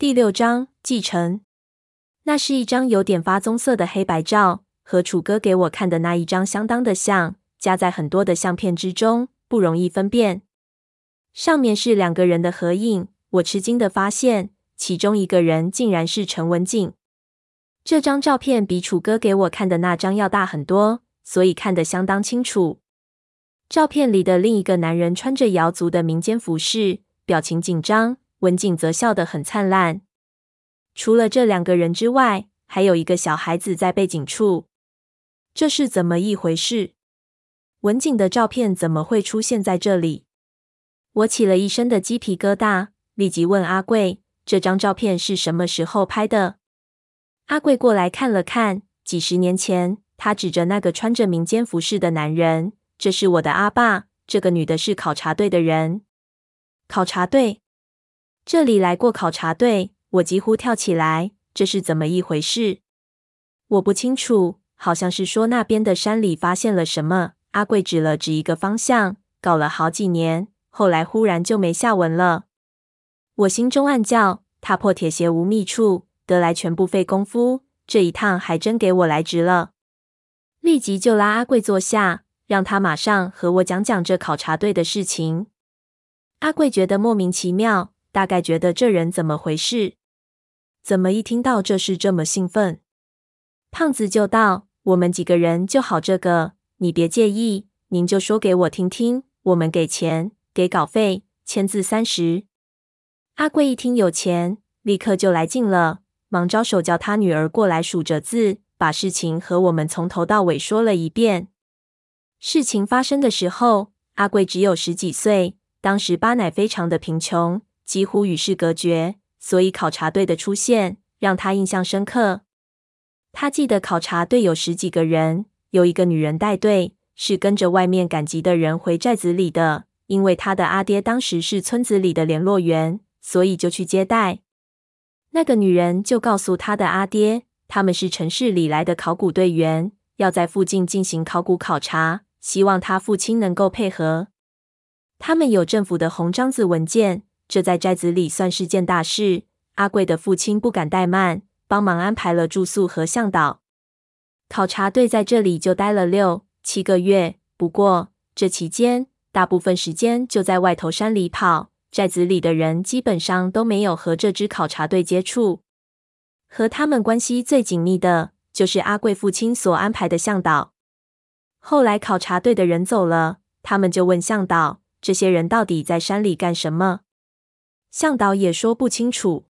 第六章继承。那是一张有点发棕色的黑白照，和楚哥给我看的那一张相当的像，夹在很多的相片之中，不容易分辨。上面是两个人的合影，我吃惊的发现，其中一个人竟然是陈文静。这张照片比楚哥给我看的那张要大很多，所以看得相当清楚。照片里的另一个男人穿着瑶族的民间服饰，表情紧张。文景则笑得很灿烂。除了这两个人之外，还有一个小孩子在背景处。这是怎么一回事？文景的照片怎么会出现在这里？我起了一身的鸡皮疙瘩，立即问阿贵：“这张照片是什么时候拍的？”阿贵过来看了看，几十年前。他指着那个穿着民间服饰的男人：“这是我的阿爸。这个女的是考察队的人。考察队。”这里来过考察队，我几乎跳起来。这是怎么一回事？我不清楚，好像是说那边的山里发现了什么。阿贵指了指一个方向，搞了好几年，后来忽然就没下文了。我心中暗叫：踏破铁鞋无觅处，得来全不费工夫。这一趟还真给我来值了。立即就拉阿贵坐下，让他马上和我讲讲这考察队的事情。阿贵觉得莫名其妙。大概觉得这人怎么回事？怎么一听到这事这么兴奋？胖子就道：“我们几个人就好这个，你别介意，您就说给我听听。我们给钱，给稿费，签字三十。”阿贵一听有钱，立刻就来劲了，忙招手叫他女儿过来数着字，把事情和我们从头到尾说了一遍。事情发生的时候，阿贵只有十几岁，当时巴乃非常的贫穷。几乎与世隔绝，所以考察队的出现让他印象深刻。他记得考察队有十几个人，有一个女人带队，是跟着外面赶集的人回寨子里的。因为他的阿爹当时是村子里的联络员，所以就去接待。那个女人就告诉他的阿爹，他们是城市里来的考古队员，要在附近进行考古考察，希望他父亲能够配合。他们有政府的红章子文件。这在寨子里算是件大事。阿贵的父亲不敢怠慢，帮忙安排了住宿和向导。考察队在这里就待了六七个月。不过这期间，大部分时间就在外头山里跑。寨子里的人基本上都没有和这支考察队接触。和他们关系最紧密的，就是阿贵父亲所安排的向导。后来考察队的人走了，他们就问向导：这些人到底在山里干什么？向导也说不清楚。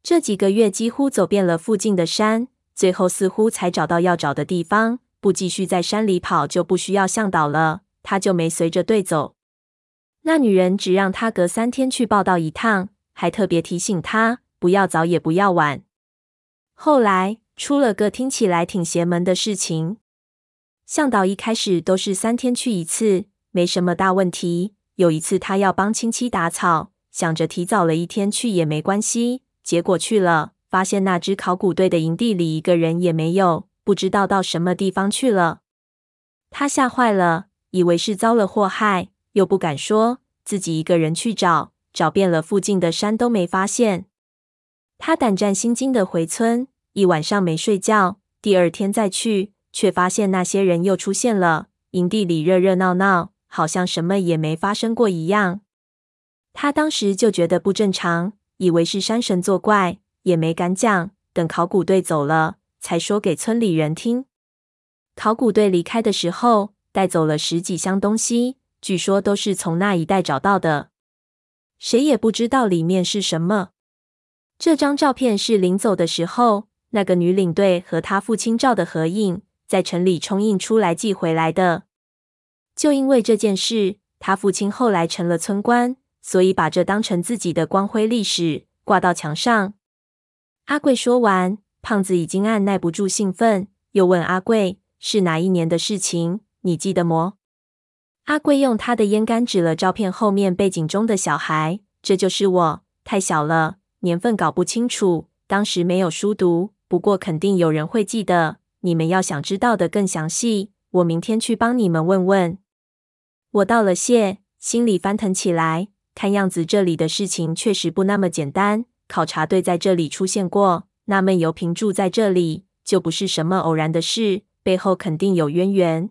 这几个月几乎走遍了附近的山，最后似乎才找到要找的地方。不继续在山里跑，就不需要向导了。他就没随着队走。那女人只让他隔三天去报到一趟，还特别提醒他不要早也不要晚。后来出了个听起来挺邪门的事情。向导一开始都是三天去一次，没什么大问题。有一次他要帮亲戚打草。想着提早了一天去也没关系，结果去了，发现那支考古队的营地里一个人也没有，不知道到什么地方去了。他吓坏了，以为是遭了祸害，又不敢说，自己一个人去找，找遍了附近的山都没发现。他胆战心惊的回村，一晚上没睡觉。第二天再去，却发现那些人又出现了，营地里热热闹闹，好像什么也没发生过一样。他当时就觉得不正常，以为是山神作怪，也没敢讲。等考古队走了，才说给村里人听。考古队离开的时候，带走了十几箱东西，据说都是从那一带找到的。谁也不知道里面是什么。这张照片是临走的时候，那个女领队和她父亲照的合影，在城里冲印出来寄回来的。就因为这件事，她父亲后来成了村官。所以把这当成自己的光辉历史挂到墙上。阿贵说完，胖子已经按捺不住兴奋，又问阿贵：“是哪一年的事情？你记得么？”阿贵用他的烟杆指了照片后面背景中的小孩：“这就是我，太小了，年份搞不清楚，当时没有书读。不过肯定有人会记得。你们要想知道的更详细，我明天去帮你们问问。”我道了谢，心里翻腾起来。看样子这里的事情确实不那么简单。考察队在这里出现过，那闷油瓶住在这里，就不是什么偶然的事，背后肯定有渊源。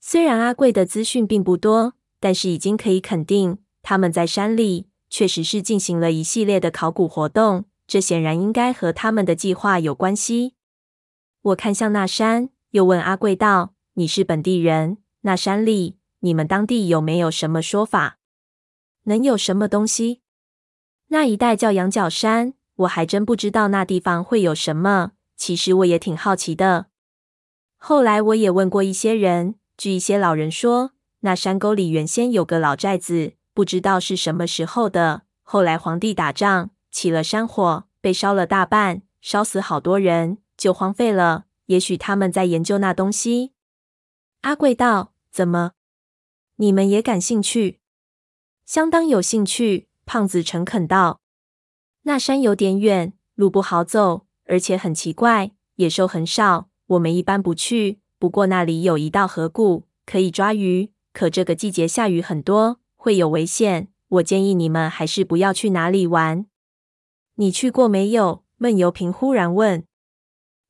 虽然阿贵的资讯并不多，但是已经可以肯定，他们在山里确实是进行了一系列的考古活动。这显然应该和他们的计划有关系。我看向那山，又问阿贵道：“你是本地人，那山里你们当地有没有什么说法？能有什么东西？那一带叫羊角山，我还真不知道那地方会有什么。其实我也挺好奇的。后来我也问过一些人，据一些老人说，那山沟里原先有个老寨子，不知道是什么时候的。后来皇帝打仗。”起了山火，被烧了大半，烧死好多人，就荒废了。也许他们在研究那东西。阿贵道：“怎么，你们也感兴趣？”相当有兴趣。胖子诚恳道：“那山有点远，路不好走，而且很奇怪，野兽很少。我们一般不去。不过那里有一道河谷，可以抓鱼。可这个季节下雨很多，会有危险。我建议你们还是不要去那里玩。”你去过没有？闷油瓶忽然问。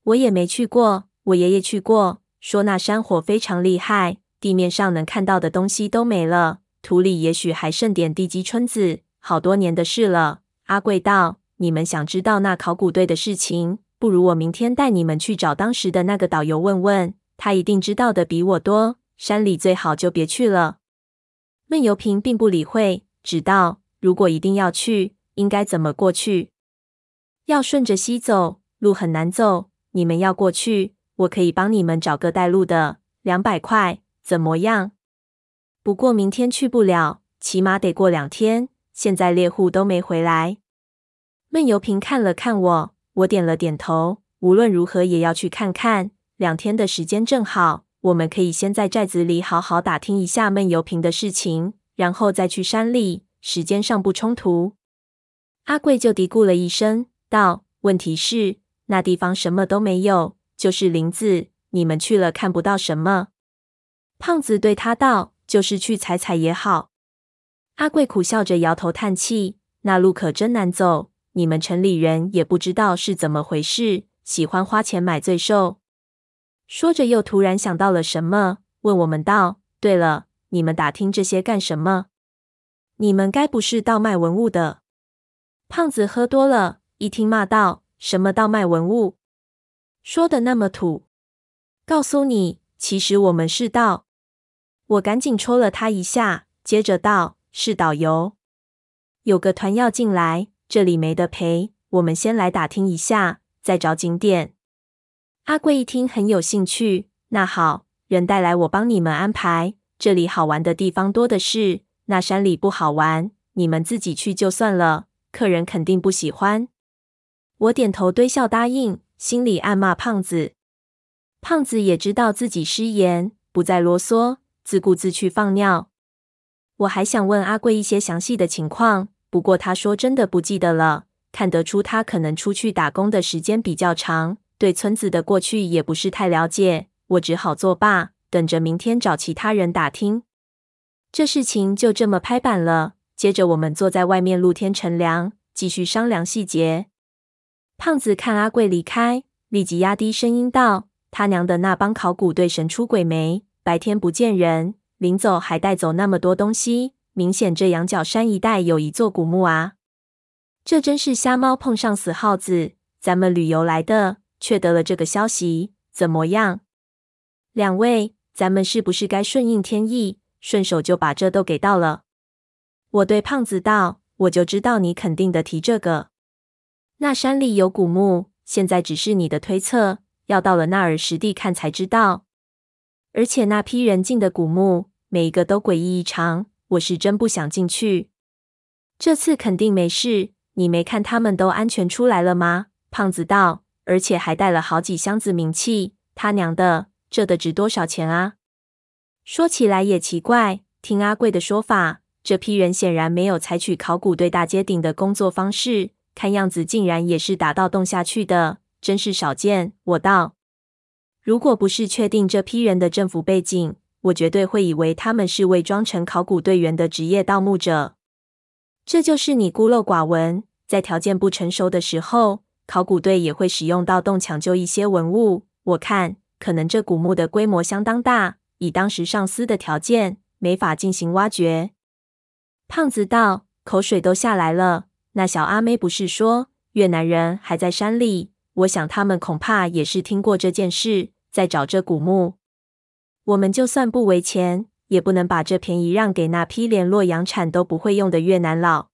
我也没去过，我爷爷去过，说那山火非常厉害，地面上能看到的东西都没了，土里也许还剩点地基村子，好多年的事了。阿贵道：“你们想知道那考古队的事情，不如我明天带你们去找当时的那个导游问问，他一定知道的比我多。山里最好就别去了。”闷油瓶并不理会，只道：“如果一定要去，应该怎么过去？”要顺着溪走，路很难走。你们要过去，我可以帮你们找个带路的，两百块，怎么样？不过明天去不了，起码得过两天。现在猎户都没回来。闷油瓶看了看我，我点了点头。无论如何也要去看看。两天的时间正好，我们可以先在寨子里好好打听一下闷油瓶的事情，然后再去山里，时间上不冲突。阿贵就嘀咕了一声。道：“问题是那地方什么都没有，就是林子。你们去了看不到什么。”胖子对他道：“就是去踩踩也好。”阿贵苦笑着摇头叹气：“那路可真难走。你们城里人也不知道是怎么回事，喜欢花钱买罪受。”说着又突然想到了什么，问我们道：“对了，你们打听这些干什么？你们该不是盗卖文物的？”胖子喝多了。一听骂道：“什么盗卖文物？说的那么土！告诉你，其实我们是盗。”我赶紧戳了他一下，接着道：“是导游，有个团要进来，这里没得陪。我们先来打听一下，再找景点。”阿贵一听很有兴趣，那好，人带来，我帮你们安排。这里好玩的地方多的是，那山里不好玩，你们自己去就算了，客人肯定不喜欢。我点头堆笑答应，心里暗骂胖子。胖子也知道自己失言，不再啰嗦，自顾自去放尿。我还想问阿贵一些详细的情况，不过他说真的不记得了。看得出他可能出去打工的时间比较长，对村子的过去也不是太了解。我只好作罢，等着明天找其他人打听。这事情就这么拍板了。接着我们坐在外面露天乘凉，继续商量细节。胖子看阿贵离开，立即压低声音道：“他娘的，那帮考古队神出鬼没？白天不见人，临走还带走那么多东西，明显这羊角山一带有一座古墓啊！这真是瞎猫碰上死耗子。咱们旅游来的，却得了这个消息，怎么样？两位，咱们是不是该顺应天意，顺手就把这都给到了？”我对胖子道：“我就知道你肯定的提这个。”那山里有古墓，现在只是你的推测，要到了那儿实地看才知道。而且那批人进的古墓，每一个都诡异异常，我是真不想进去。这次肯定没事，你没看他们都安全出来了吗？胖子道，而且还带了好几箱子冥器。他娘的，这得值多少钱啊？说起来也奇怪，听阿贵的说法，这批人显然没有采取考古队大街顶的工作方式。看样子竟然也是打到洞下去的，真是少见。我道，如果不是确定这批人的政府背景，我绝对会以为他们是伪装成考古队员的职业盗墓者。这就是你孤陋寡闻，在条件不成熟的时候，考古队也会使用盗洞抢救一些文物。我看，可能这古墓的规模相当大，以当时上司的条件，没法进行挖掘。胖子道，口水都下来了。那小阿妹不是说越南人还在山里？我想他们恐怕也是听过这件事，在找这古墓。我们就算不为钱，也不能把这便宜让给那批连洛阳铲都不会用的越南佬。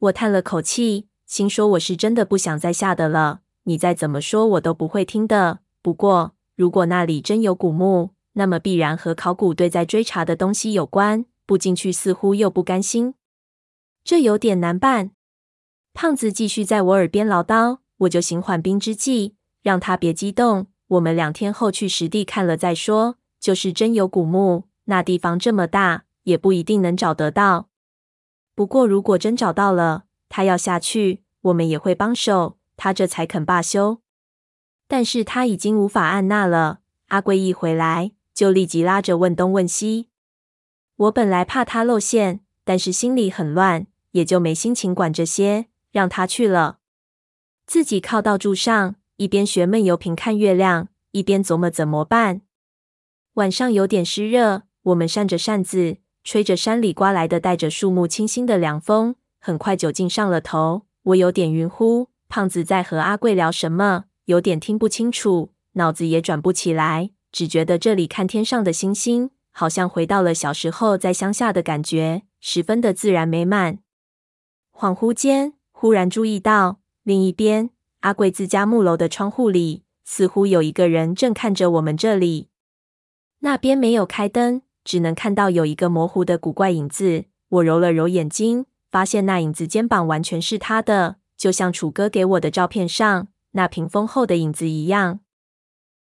我叹了口气，心说我是真的不想再下的了。你再怎么说，我都不会听的。不过，如果那里真有古墓，那么必然和考古队在追查的东西有关。不进去似乎又不甘心，这有点难办。胖子继续在我耳边唠叨，我就行缓兵之计，让他别激动。我们两天后去实地看了再说。就是真有古墓，那地方这么大，也不一定能找得到。不过如果真找到了，他要下去，我们也会帮手。他这才肯罢休。但是他已经无法按捺了。阿贵一回来，就立即拉着问东问西。我本来怕他露馅，但是心里很乱，也就没心情管这些，让他去了。自己靠到柱上，一边学闷油瓶看月亮，一边琢磨怎么办。晚上有点湿热，我们扇着扇子，吹着山里刮来的带着树木清新的凉风，很快酒劲上了头。我有点晕乎，胖子在和阿贵聊什么，有点听不清楚，脑子也转不起来，只觉得这里看天上的星星，好像回到了小时候在乡下的感觉，十分的自然美满。恍惚间，忽然注意到另一边阿贵自家木楼的窗户里，似乎有一个人正看着我们这里。那边没有开灯，只能看到有一个模糊的古怪影子。我揉了揉眼睛，发现那影子肩膀完全是他的，就像楚哥给我的照片上那屏风后的影子一样。